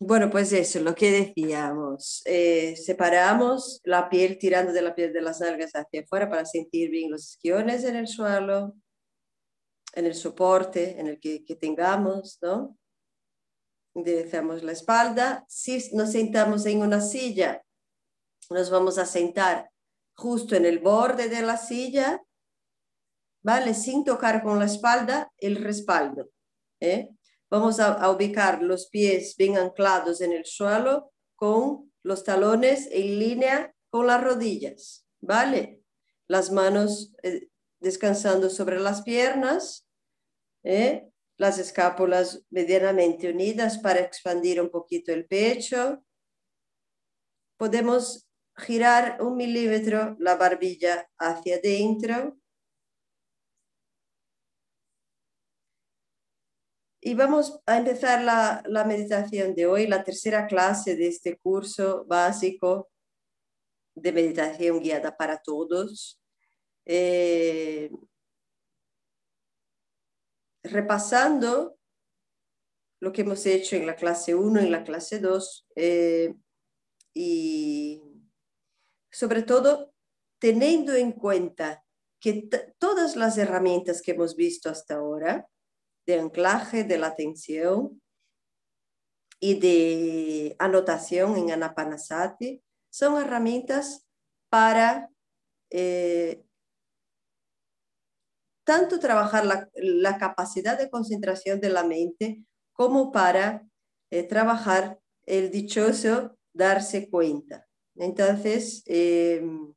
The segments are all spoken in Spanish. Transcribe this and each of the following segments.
Bueno, pues eso, lo que decíamos. Eh, separamos la piel tirando de la piel de las nalgas hacia afuera para sentir bien los esquiones en el suelo, en el soporte en el que, que tengamos, ¿no? Enderezamos la espalda. Si nos sentamos en una silla, nos vamos a sentar justo en el borde de la silla, ¿vale? Sin tocar con la espalda el respaldo. ¿eh? Vamos a, ubicar los pies bien anclados en el suelo con los talones en línea con las rodillas, ¿vale? Las manos eh, descansando sobre las piernas, ¿eh? las escápulas medianamente unidas para expandir un poquito el pecho. Podemos girar un milímetro la barbilla hacia adentro. Y vamos a empezar la, meditación de hoy, la tercera clase de este curso básico de meditación guiada para todos. Eh, repasando lo que hemos hecho en la clase 1, en la clase 2, eh, y sobre todo teniendo en cuenta que todas las herramientas que hemos visto hasta ahora, de anclaje de la atención y de anotación en Anapanasati, son herramientas para eh, tanto trabajar la, capacidad de concentración de la mente como para eh, trabajar el dichoso darse cuenta. Entonces, em,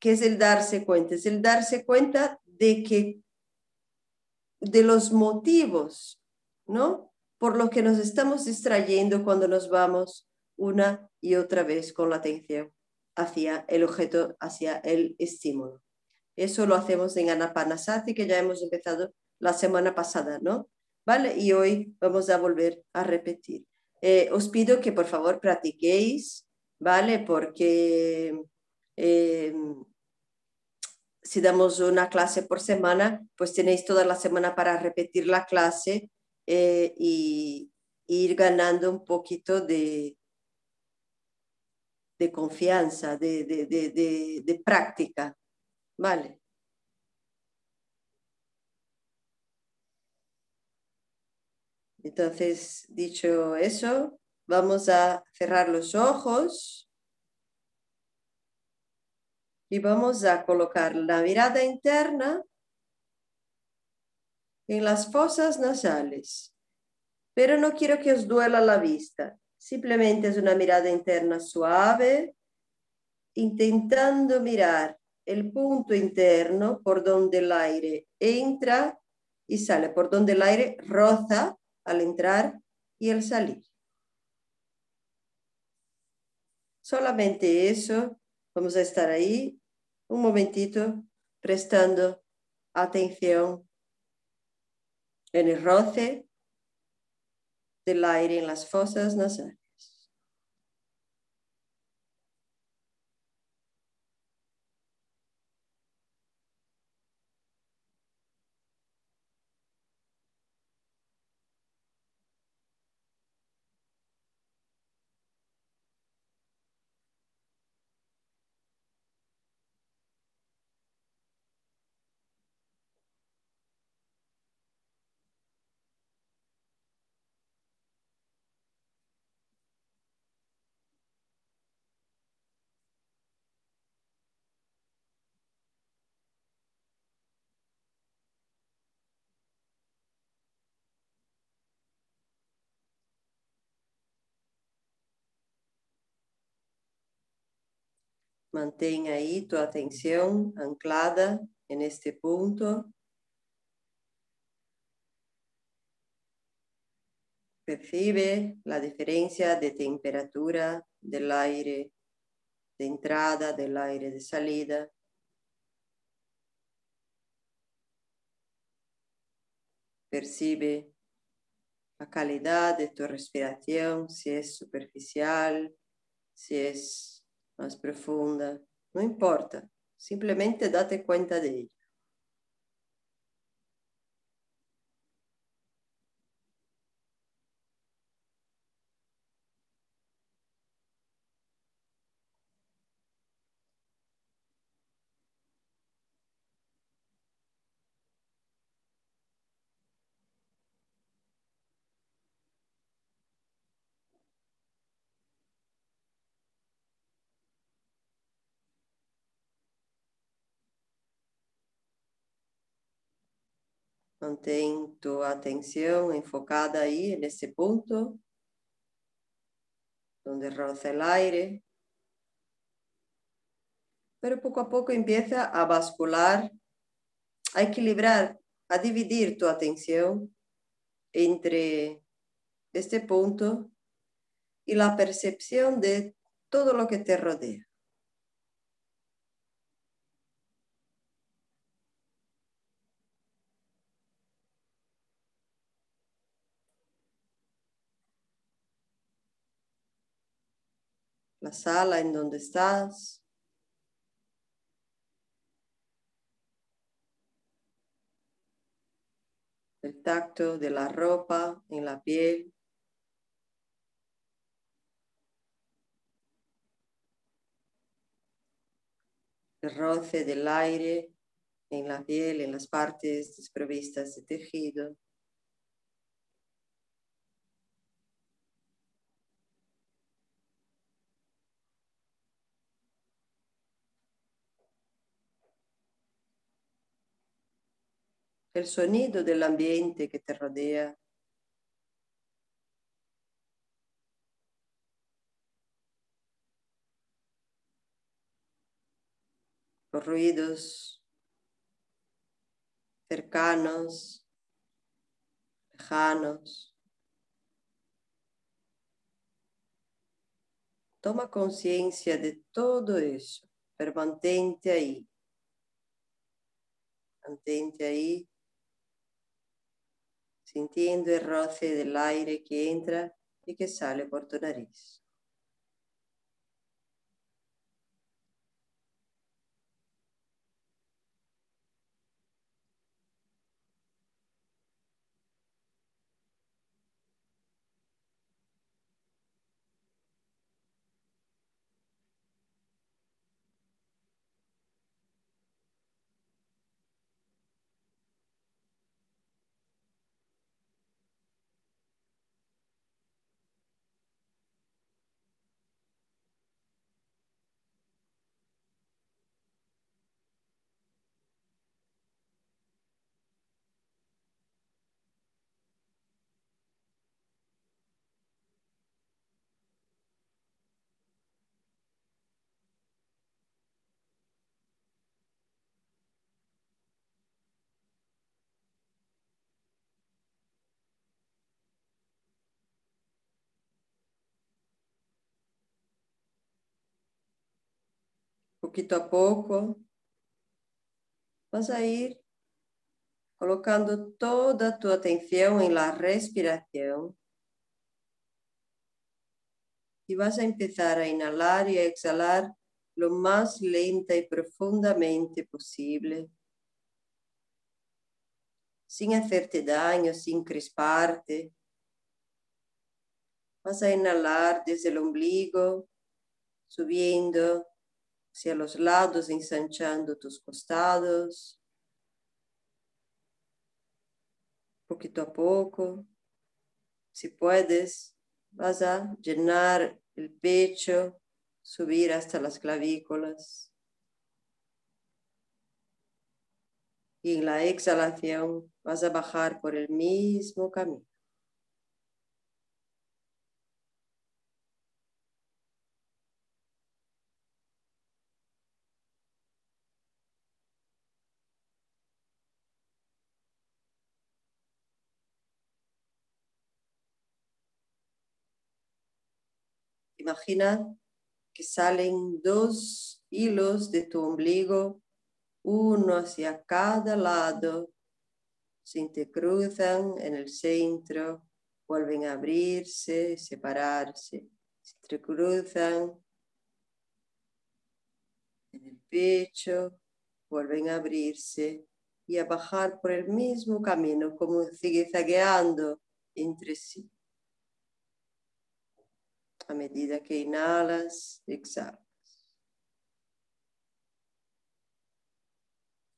¿qué es el darse cuenta? Es el darse cuenta de que de los motivos, ¿no? Por lo que nos estamos distrayendo cuando nos vamos una y otra vez con la atención hacia el objeto, hacia el estímulo. Eso lo hacemos en Anapanasati, que ya hemos empezado la semana pasada, ¿no? ¿Vale? Y hoy vamos a volver a repetir. Eh, os pido que por favor practiquéis, ¿vale? Porque eh, si damos una clase por semana, pues tenéis toda la semana para repetir la clase eh, y, ir ganando un poquito de, de confianza, de, de práctica, ¿vale? Entonces, dicho eso, vamos a cerrar los ojos y vamos a colocar la mirada interna en las fosas nasales. Pero no quiero que os duela la vista. Simplemente es una mirada interna suave, intentando mirar el punto interno por donde el aire entra y sale, por donde el aire roza al entrar y al salir. Solamente eso, vamos a estar ahí un momentito prestando atención en el roce del aire en las fosas nasales. Mantén ahí tu atención anclada en este punto. Percibe la diferencia de temperatura del aire de entrada, del aire de salida. Percibe la calidad de tu respiración, si es superficial, si es más profunda, no importa, simplemente date cuenta de ello. Mantén tu atención enfocada ahí en este punto donde roza el aire. Pero poco a poco empieza a bascular, a equilibrar, a dividir tu atención entre este punto y la percepción de todo lo que te rodea. La sala en donde estás. El tacto de la ropa en la piel. el roce del aire en la piel, en las partes desprovistas de tejido. El sonido del ambiente que te rodea. los ruidos cercanos, lejanos. Toma conciencia de todo eso, pero mantente ahí. Mantente ahí, sintiendo el roce del aire que entra y que sale por tu nariz. Poquito a poco, vas a ir colocando toda tu atención en la respiración. Y vas a empezar a inhalar y a exhalar lo más lenta y profundamente posible, sin hacerte daño, sin crisparte. Vas a inhalar desde el ombligo, subiendo hacia los lados, ensanchando tus costados, poquito a poco. Si puedes, vas a llenar el pecho, subir hasta las clavículas. Y en la exhalación vas a bajar por el mismo camino. Imagina que salen dos hilos de tu ombligo, uno hacia cada lado, se intercruzan en el centro, vuelven a abrirse, separarse, se entrecruzan en el pecho, vuelven a abrirse y a bajar por el mismo camino, como zigue-zagueando entre sí a medida que inhalas, exhalas.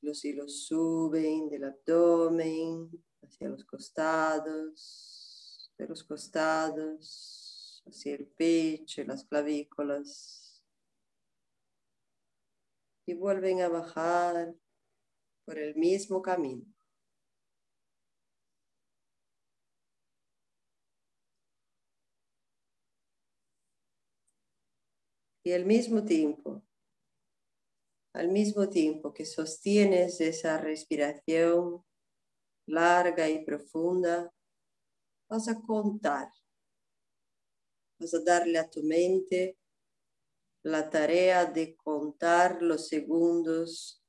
Los hilos suben del abdomen hacia los costados, de los costados hacia el pecho y las clavículas. Y vuelven a bajar por el mismo camino. Y al mismo tiempo, al mismo tiempo que sostienes esa respiración larga y profunda, vas a contar, vas a darle a tu mente la tarea de contar los segundos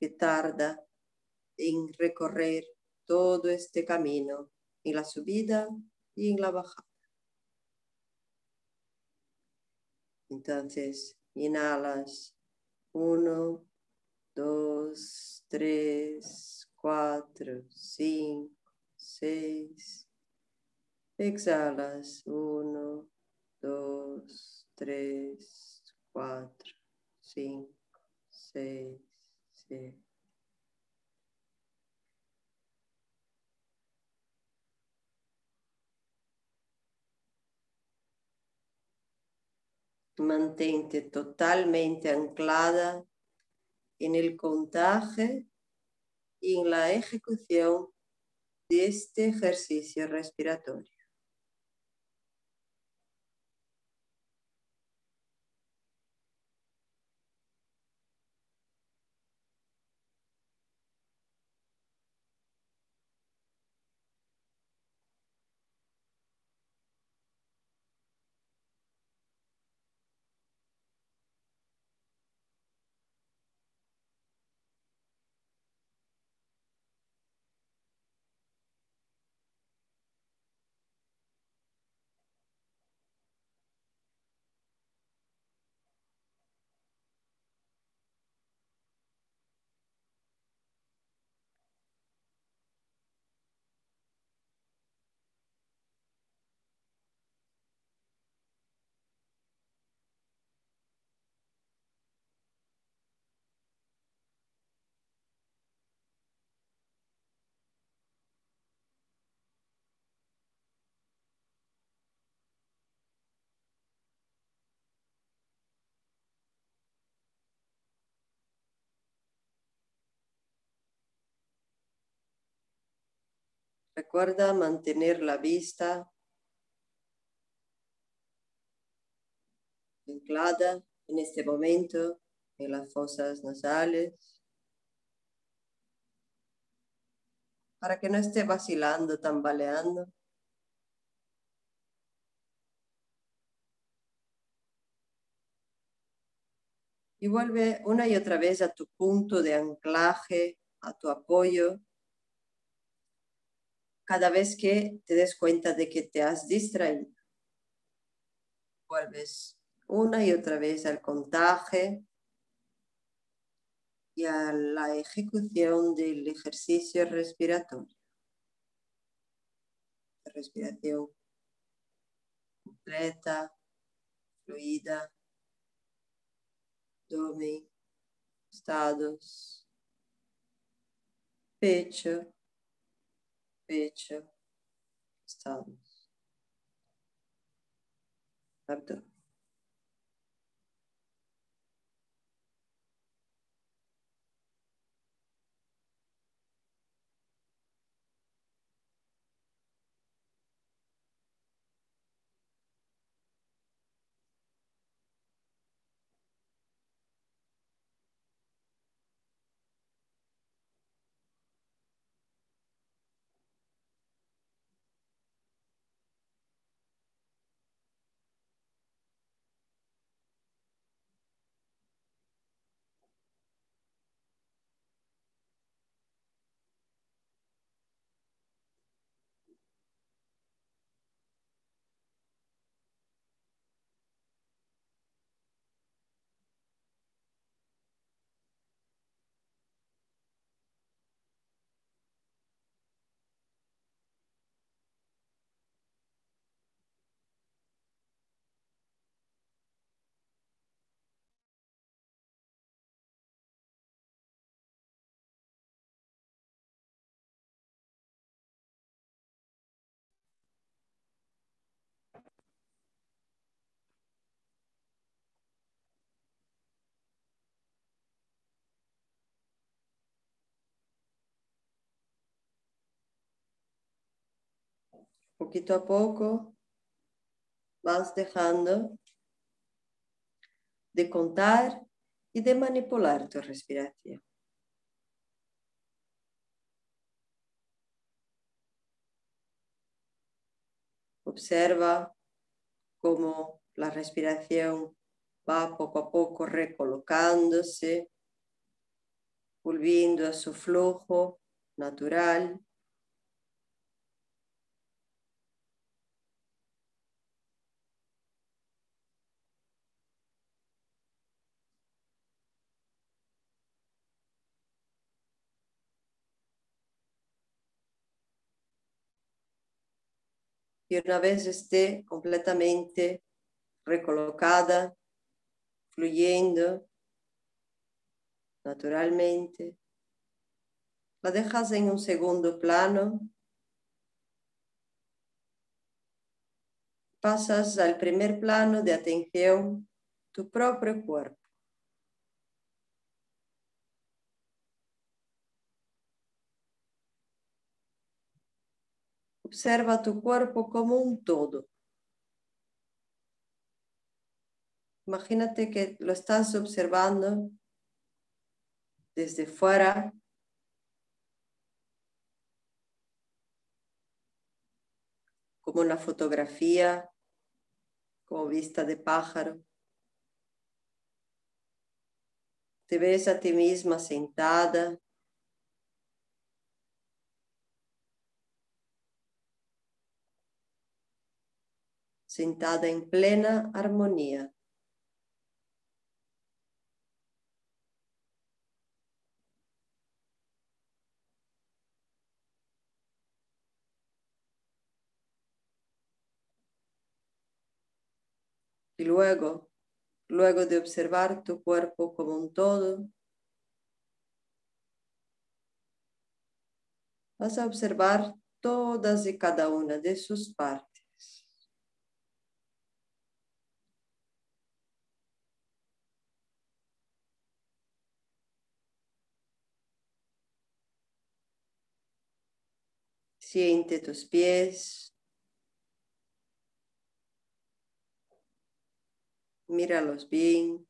que tarda en recorrer todo este camino, en la subida y en la bajada. Entonces, inhalas uno, dos, tres, cuatro, cinco, seis. Exhalas uno, dos, tres, cuatro, cinco, seis, siete. Mantente totalmente anclada en el contaje y en la ejecución de este ejercicio respiratorio. Recuerda mantener la vista anclada en este momento en las fosas nasales para que no esté vacilando, tambaleando. Y vuelve una y otra vez a tu punto de anclaje, a tu apoyo cada vez que te des cuenta de que te has distraído. Vuelves una y otra vez al contaje y a la ejecución del ejercicio respiratorio. Respiración completa, fluida, abdomen, estados, pecho, pecho, estamos. Abdomen. Poquito a poco vas dejando de contar y de manipular tu respiración. Observa cómo la respiración va poco a poco recolocándose, volviendo a su flujo natural. Y una vez esté completamente recolocada, fluyendo naturalmente, la dejas en un segundo plano, pasas al primer plano de atención, tu propio cuerpo. Observa tu cuerpo como un todo. Imagínate que lo estás observando desde fuera. como una fotografía, como vista de pájaro. Te ves a ti misma sentada sentada en plena armonía. Y luego, luego de observar tu cuerpo como un todo, vas a observar todas y cada una de sus partes. Siente tus pies. Míralos bien.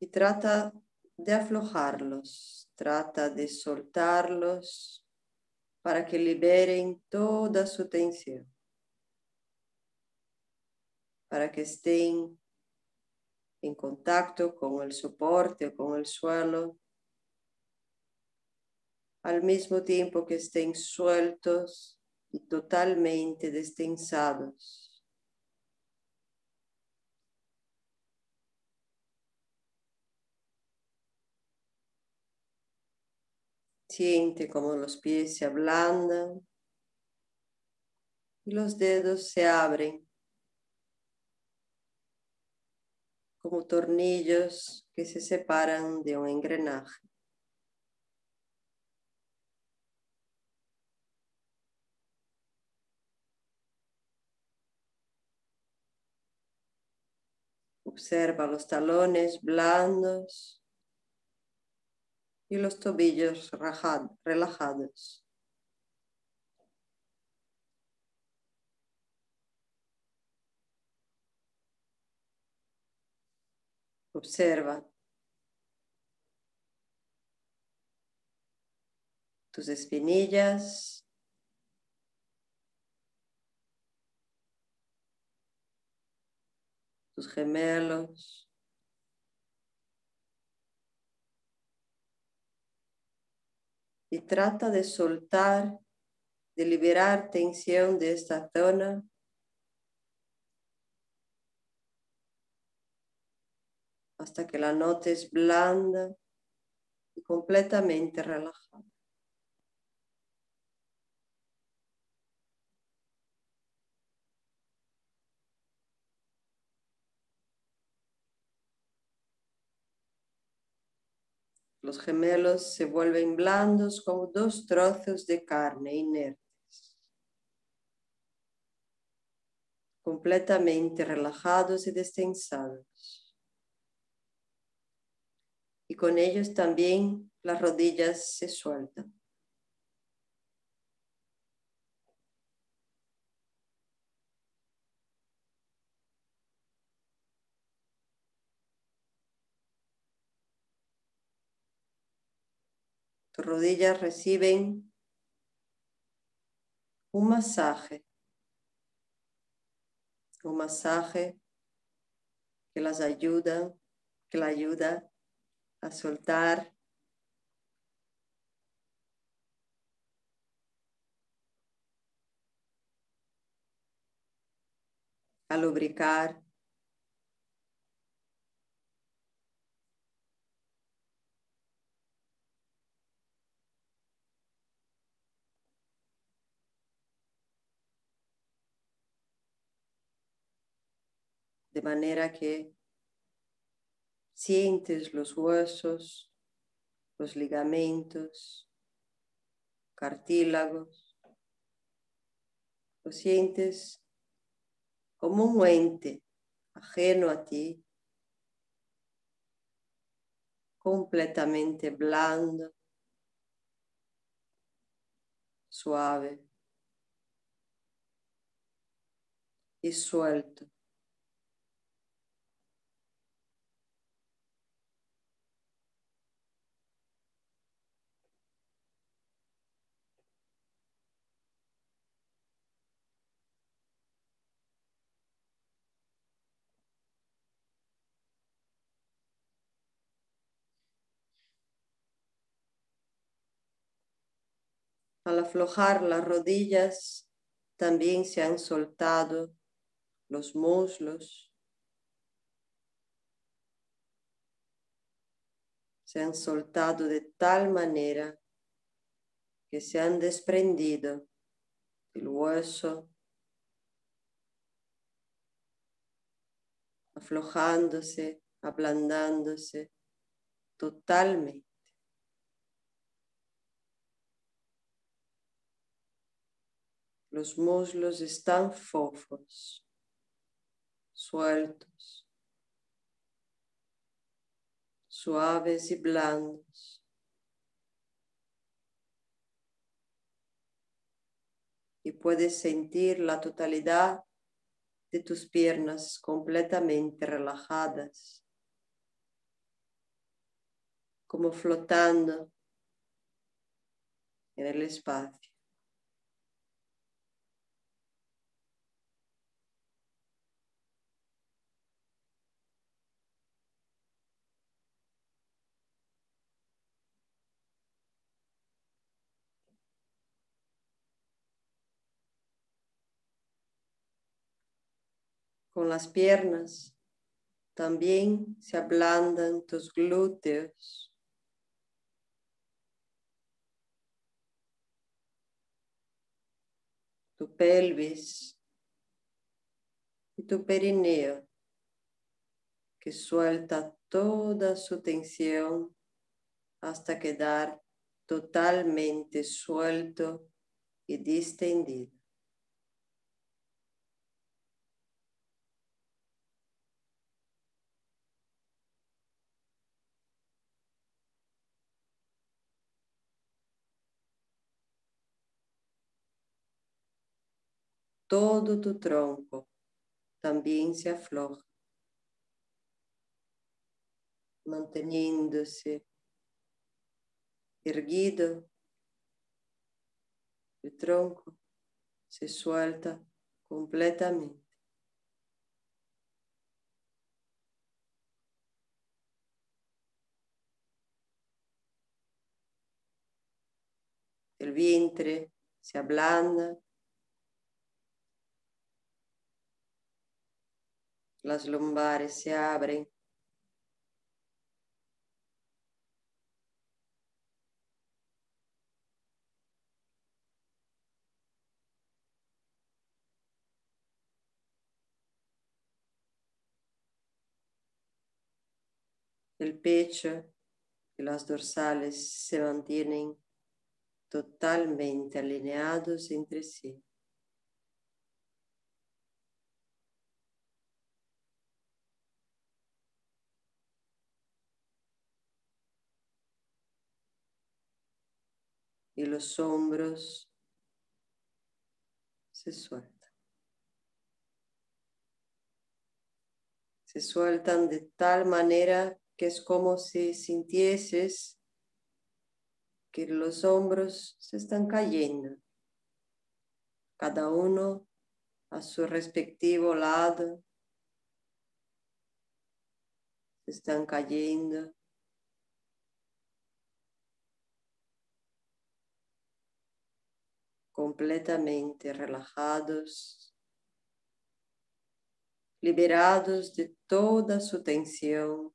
Y trata de aflojarlos, trata de soltarlos para que liberen toda su tensión, para que estén en contacto con el soporte con el suelo, al mismo tiempo que estén sueltos y totalmente destensados. Siente como los pies se ablandan y los dedos se abren como tornillos que se separan de un engranaje. Observa los talones blandos y los tobillos relajados. Observa tus espinillas. Tus gemelos. Y trata de soltar, de liberar tensión de esta zona hasta que la notes blanda y completamente relajada. Los gemelos se vuelven blandos como dos trozos de carne inertes, completamente relajados y destensados y con ellos también las rodillas se sueltan. Tus rodillas reciben un masaje, un masaje que las ayuda, que la ayuda a soltar. A lubricar. De manera que sientes los huesos, los ligamentos, cartílagos, lo sientes como un ente ajeno a ti, completamente blando, suave y suelto. Al aflojar las rodillas, también se han soltado los muslos, se han soltado de tal manera que se han desprendido el hueso, aflojándose, ablandándose totalmente. Los muslos están fofos, sueltos, suaves y blandos. Y puedes sentir la totalidad de tus piernas completamente relajadas, como flotando en el espacio. Con las piernas. También se ablandan tus glúteos. Tu pelvis y tu perineo que suelta toda su tensión hasta quedar totalmente suelto y distendido. Todo tu tronco también se afloja, manteniéndose erguido. El tronco se suelta completamente. El vientre se ablanda las lumbares se abren. El pecho y las dorsales se mantienen totalmente alineados entre sí. Y los hombros se sueltan. Se sueltan de tal manera que es como si sintieses que los hombros se están cayendo, cada uno a su respectivo lado, se están cayendo. Completamente relajados, liberados de toda su tensión.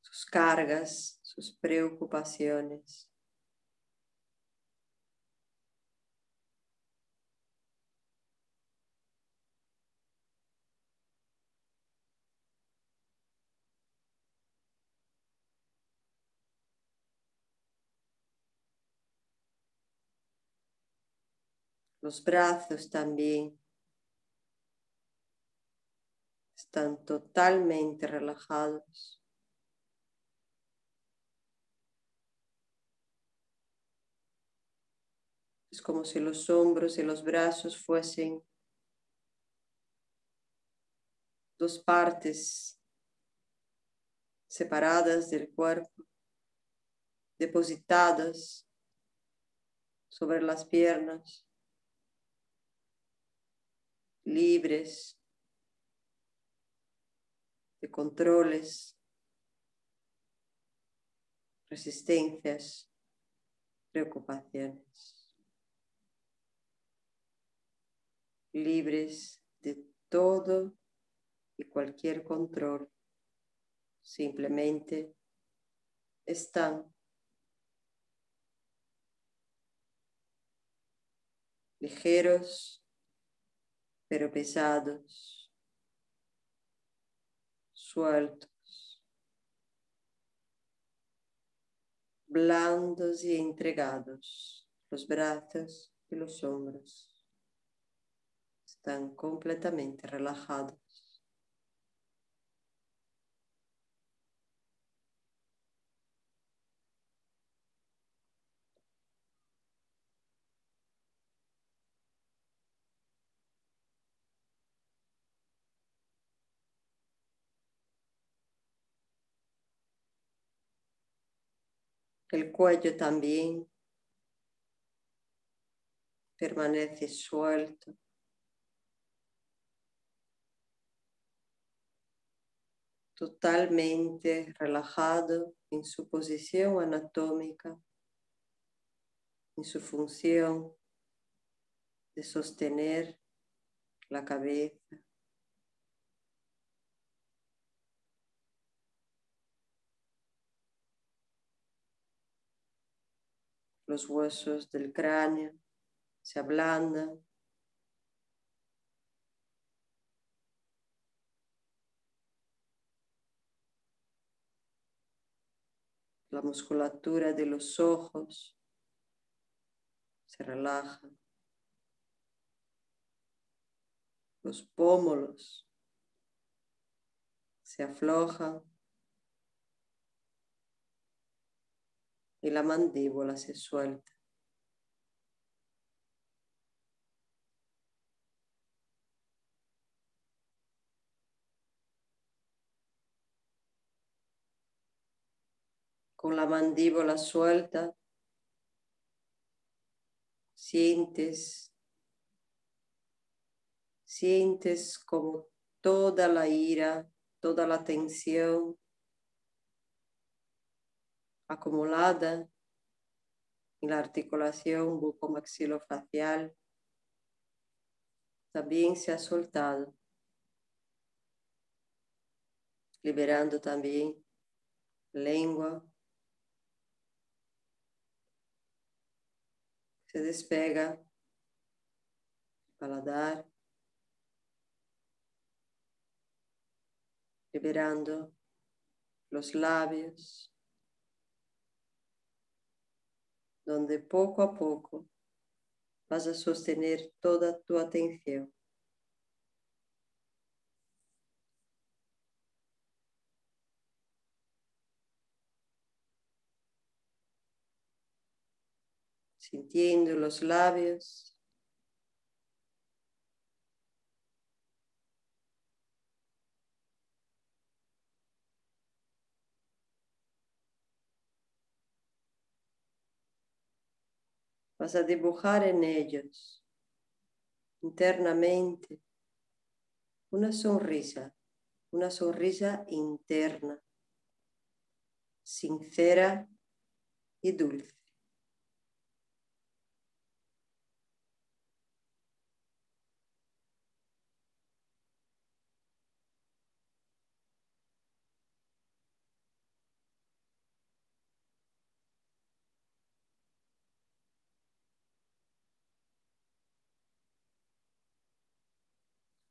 sus cargas, sus preocupaciones. Los brazos también están totalmente relajados. Es como si los hombros y los brazos fuesen dos partes separadas del cuerpo, depositadas sobre las piernas libres de controles, resistencias, preocupaciones, libres de todo y cualquier control, simplemente están ligeros pero pesados, sueltos, blandos y entregados. Los brazos y los hombros están completamente relajados. El cuello también permanece suelto. totalmente relajado en su posición anatómica, en su función de sostener la cabeza. Los huesos del cráneo se ablandan. La musculatura de los ojos se relaja. Los pómulos se aflojan. Y la mandíbula se suelta. Con la mandíbula suelta, sientes, sientes como toda la ira, toda la tensión acumulada en la articulación bucomaxilofacial también se ha soltado, liberando también lengua. Se despega paladar, liberando los labios. Donde poco a poco vas a sostener toda tu atención. Sintiendo los labios. Vas a dibujar en ellos internamente una sonrisa, una sonrisa interna, sincera y dulce.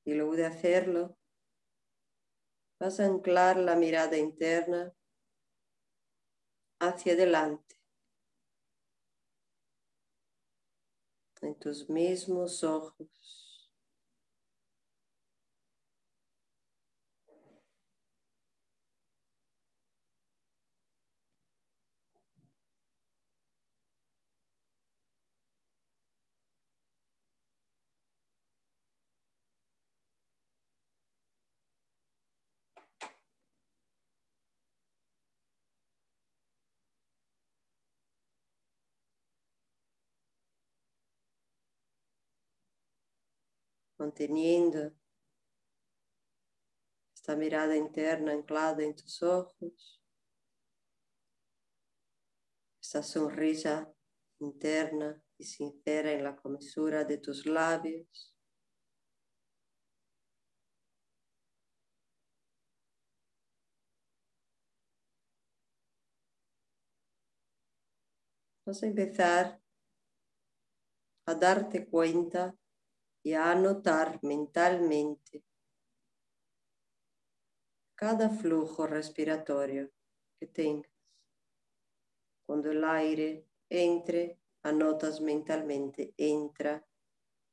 Y luego de hacerlo, vas a anclar la mirada interna hacia adelante, en tus mismos ojos. Manteniendo esta mirada interna anclada en tus ojos, esta sonrisa interna y sincera en la comisura de tus labios. Vas a empezar a darte cuenta y a anotar mentalmente cada flujo respiratorio que tengas. Cuando el aire entre, anotas mentalmente, entra,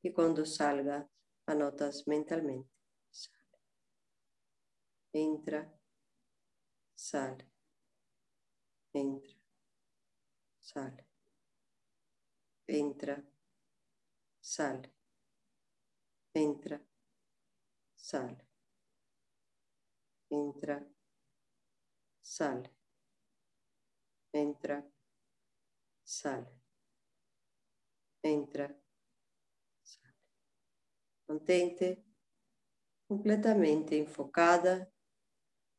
y cuando salga, anotas mentalmente, sale. Entra, sale, entra, sale, entra, sale entra, sale, entra, sale, entra, sale, entra, sale. Mantente completamente enfocada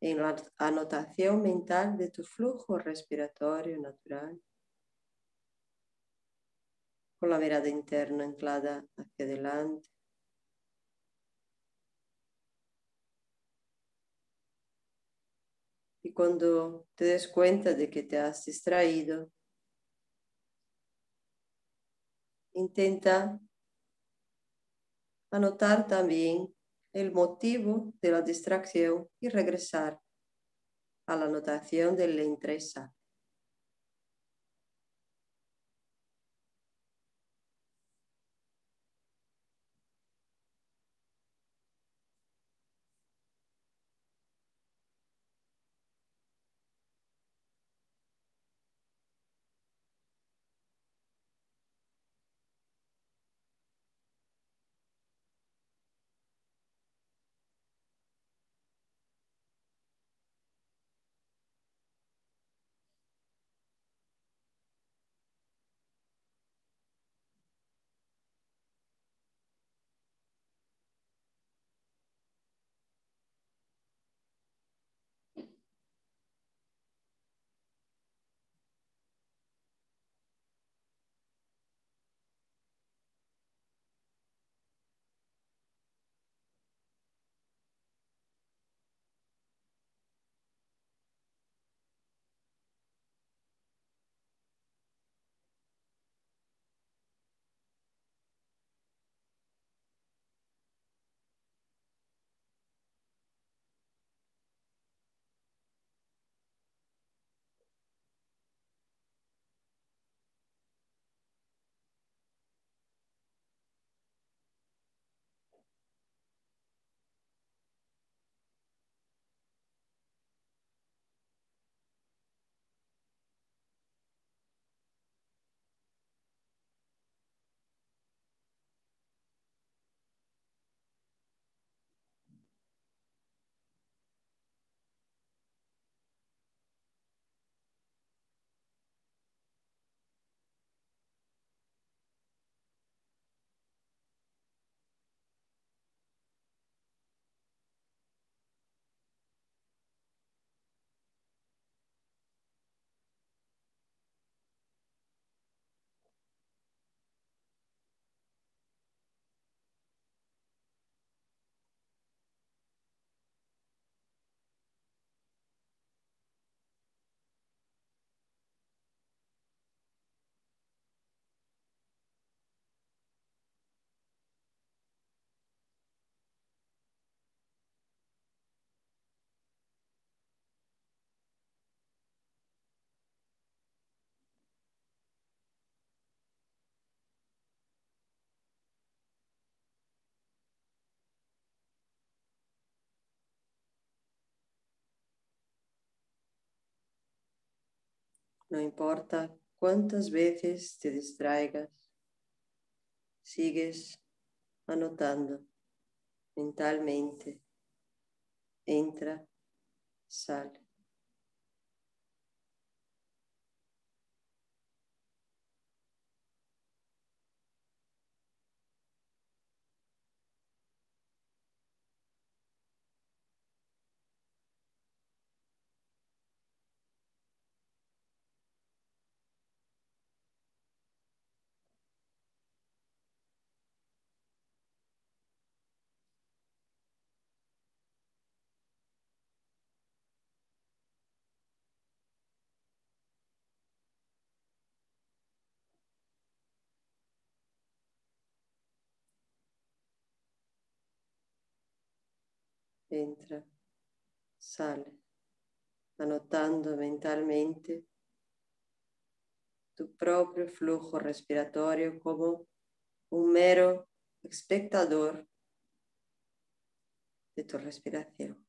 en la anotación mental de tu flujo respiratorio natural, con la mirada interna anclada hacia adelante. Y cuando te des cuenta de que te has distraído, intenta anotar también el motivo de la distracción y regresar a la anotación del entra No importa cuántas veces te distraigas, sigues anotando mentalmente. Entra, sale. Entra, sale, anotando mentalmente tu propio flujo respiratorio como un mero espectador de tu respiración.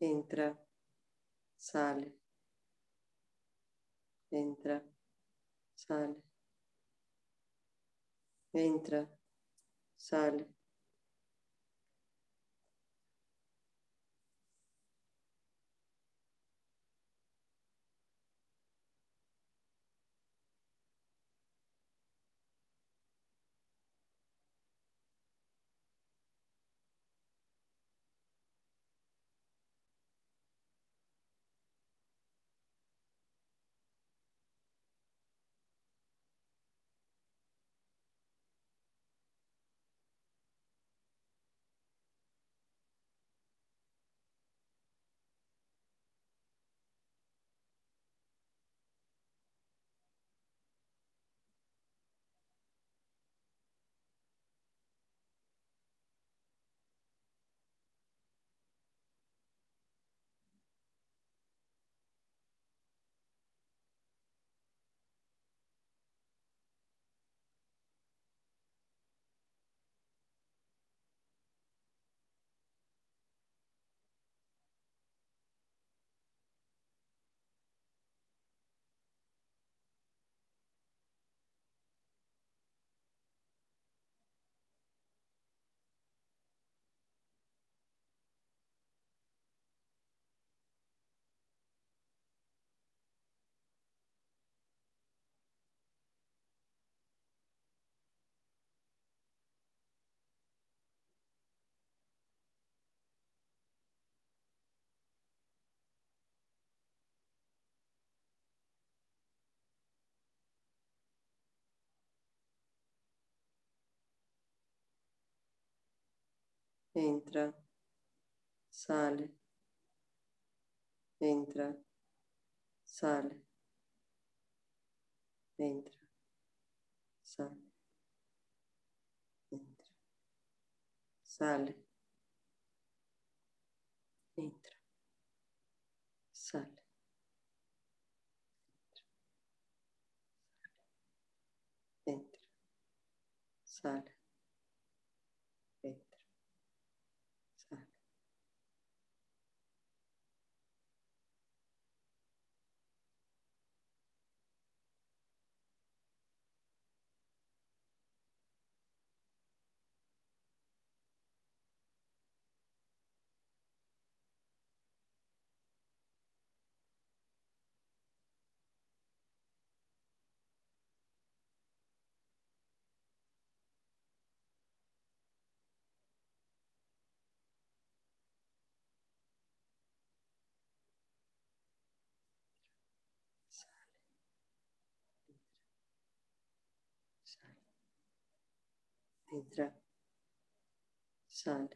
Entra, sale, entra, sale, entra, sale. Entra, sale, entra, sale, entra, sale, entra, sale, entra, sale. Entra, sale, entra, sale. sale, entra, sale.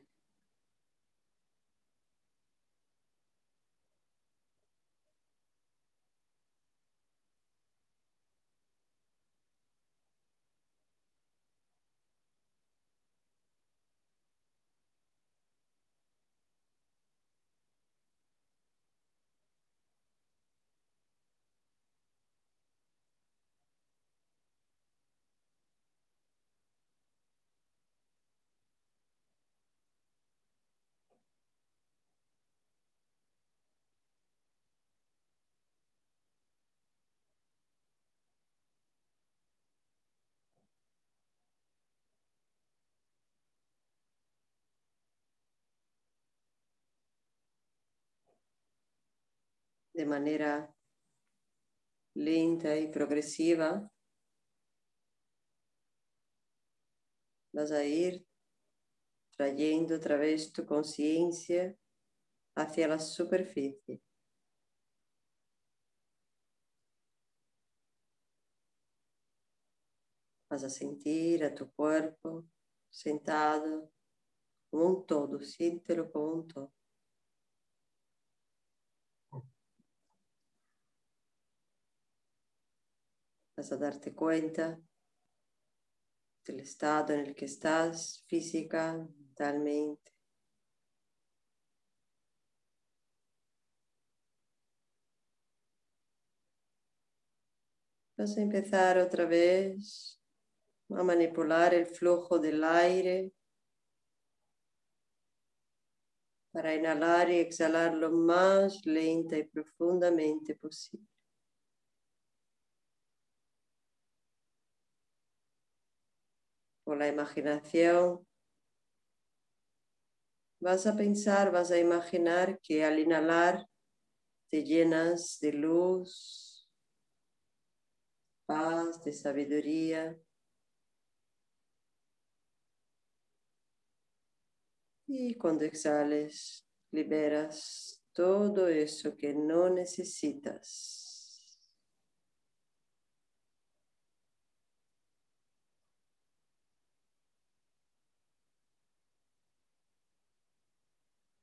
De manera lenta y progresiva, vas a ir trayendo otra vez tu conciencia hacia la superficie. Vas a sentir a tu cuerpo sentado como un todo, siéntelo como un todo. Vas a darte cuenta del estado en el que estás física, mentalmente. Vas a empezar otra vez a manipular el flujo del aire para inhalar y exhalar lo más lenta y profundamente posible. Por la imaginación vas a pensar, vas a imaginar que al inhalar te llenas de luz, paz, de sabiduría. Y cuando exhales, liberas todo eso que no necesitas.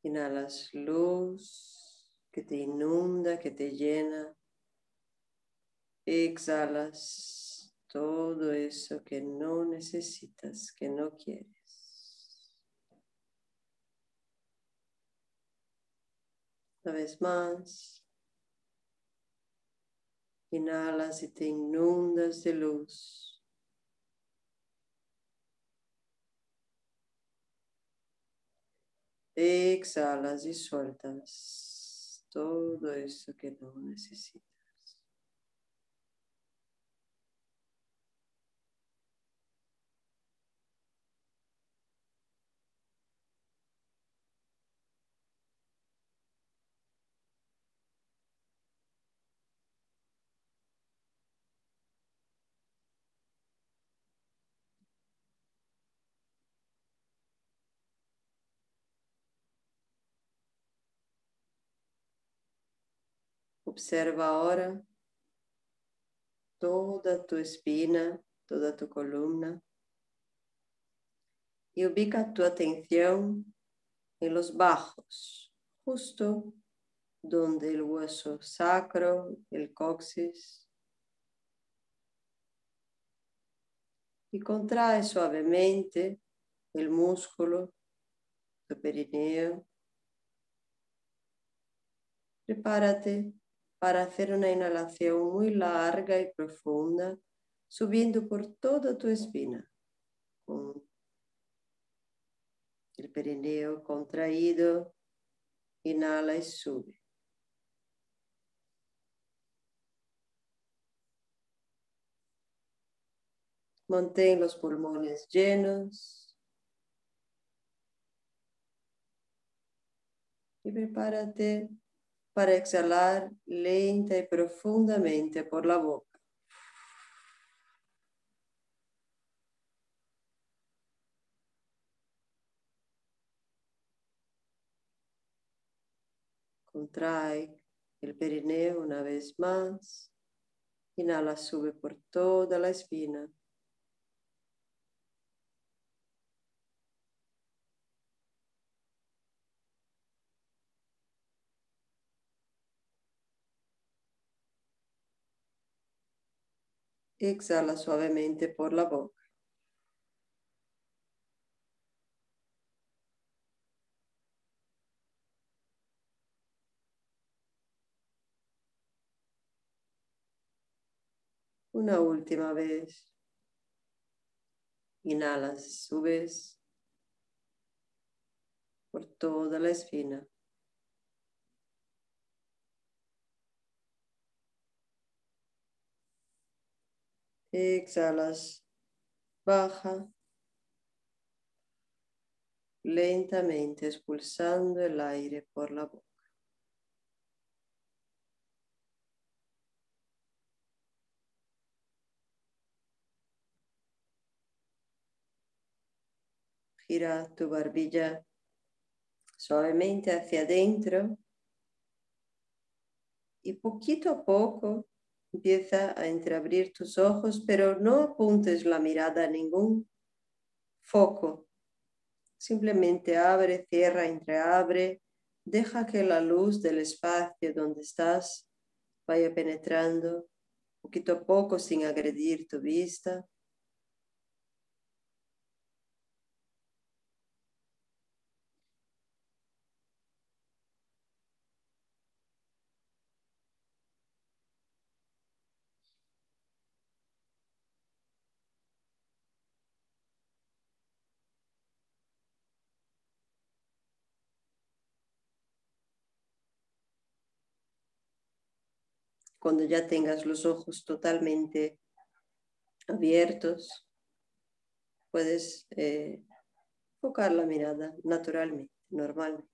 Inhalas luz que te inunda, que te llena. Exhalas todo eso que no necesitas, que no quieres. Una vez más. Inhalas y te inundas de luz. Exhalas y sueltas todo eso que no necesitas. Observa ahora toda tu espina, toda tu columna y ubica tu atención en los bajos, justo donde el hueso sacro, el coxis. Y contrae suavemente el músculo del perineo. Prepárate para hacer una inhalación muy larga y profunda, subiendo por toda tu espina, con el perineo contraído, inhala y sube. Mantén los pulmones llenos. Y prepárate para exhalar lenta y profundamente por la boca. Contrae el perineo una vez más. Inhala, sube por toda la espina. Exhala suavemente por la boca. Una última vez. Inhalas, subes por toda la espina. Exhalas, baja lentamente expulsando el aire por la boca. Gira tu barbilla suavemente hacia adentro y poquito a poco Empieza a entreabrir tus ojos, pero no apuntes la mirada a ningún foco. Simplemente abre, cierra, entreabre. Deja que la luz del espacio donde estás vaya penetrando poquito a poco sin agredir tu vista. Cuando ya tengas los ojos totalmente abiertos, puedes eh, enfocar la mirada naturalmente, normalmente.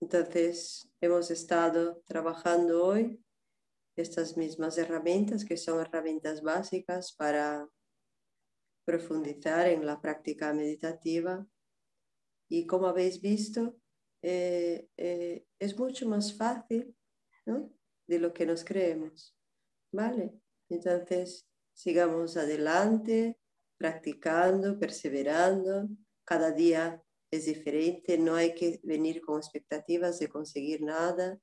Entonces, hemos estado trabajando hoy estas mismas herramientas que son herramientas básicas para profundizar en la práctica meditativa y como habéis visto, eh, eh, es mucho más fácil de lo que nos creemos. ¿Vale? Entonces, sigamos adelante, practicando, perseverando. Cada día es diferente, no hay que venir con expectativas de conseguir nada,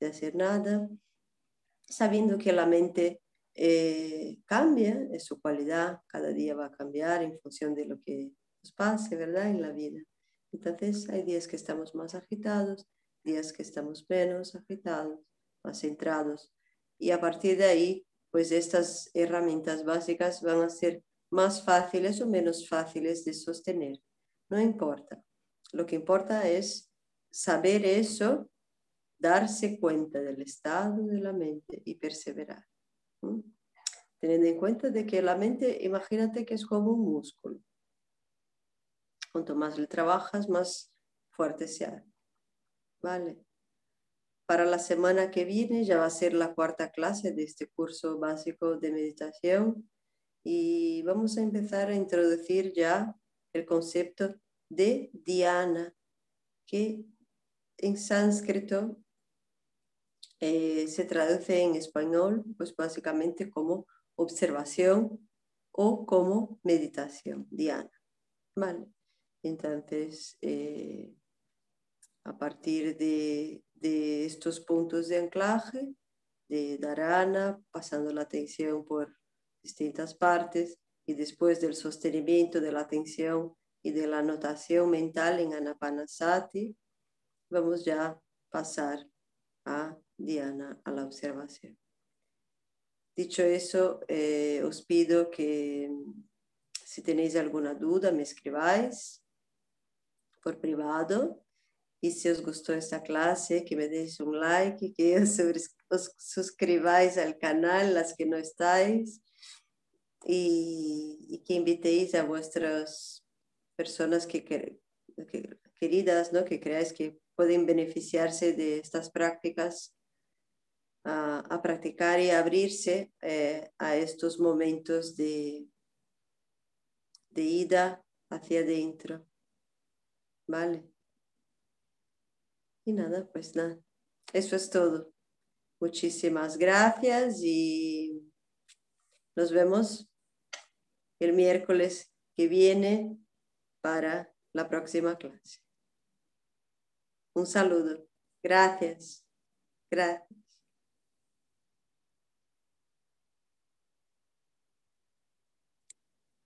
de hacer nada, sabiendo que la mente eh, cambia, es su cualidad, cada día va a cambiar en función de lo que nos pase, ¿verdad? En la vida. Entonces hay días que estamos más agitados, días que estamos menos agitados, más centrados. Y a partir de ahí, pues estas herramientas básicas van a ser más fáciles o menos fáciles de sostener. No importa. Lo que importa es saber eso, darse cuenta del estado de la mente y perseverar. Teniendo en cuenta de que la mente, imagínate que es como un músculo. Cuanto más le trabajas, más fuerte se hace. ¿Vale? Para la semana que viene ya va a ser la cuarta clase de este curso básico de meditación y vamos a empezar a introducir ya el concepto de Diana, que en sánscrito eh, se traduce en español, pues básicamente como observación o como meditación, Diana. Vale. Entonces, eh, a partir de, estos puntos de anclaje, de Dharana, pasando la atención por distintas partes y después del sostenimiento de la atención y de la anotación mental en Anapanasati, vamos ya a pasar a Diana, a la observación. Dicho eso, eh, os pido que si tenéis alguna duda me escribáis por privado y si os gustó esta clase, que me deis un like, que os, suscribáis al canal, las que no estáis, y, que invitéis a vuestras personas que, queridas, ¿no? que creáis que pueden beneficiarse de estas prácticas a, practicar y abrirse eh, a estos momentos de, de ida hacia adentro. ¿Vale? Y nada, pues nada, eso es todo. Muchísimas gracias y nos vemos el miércoles que viene para la próxima clase. Un saludo. Gracias. Gracias.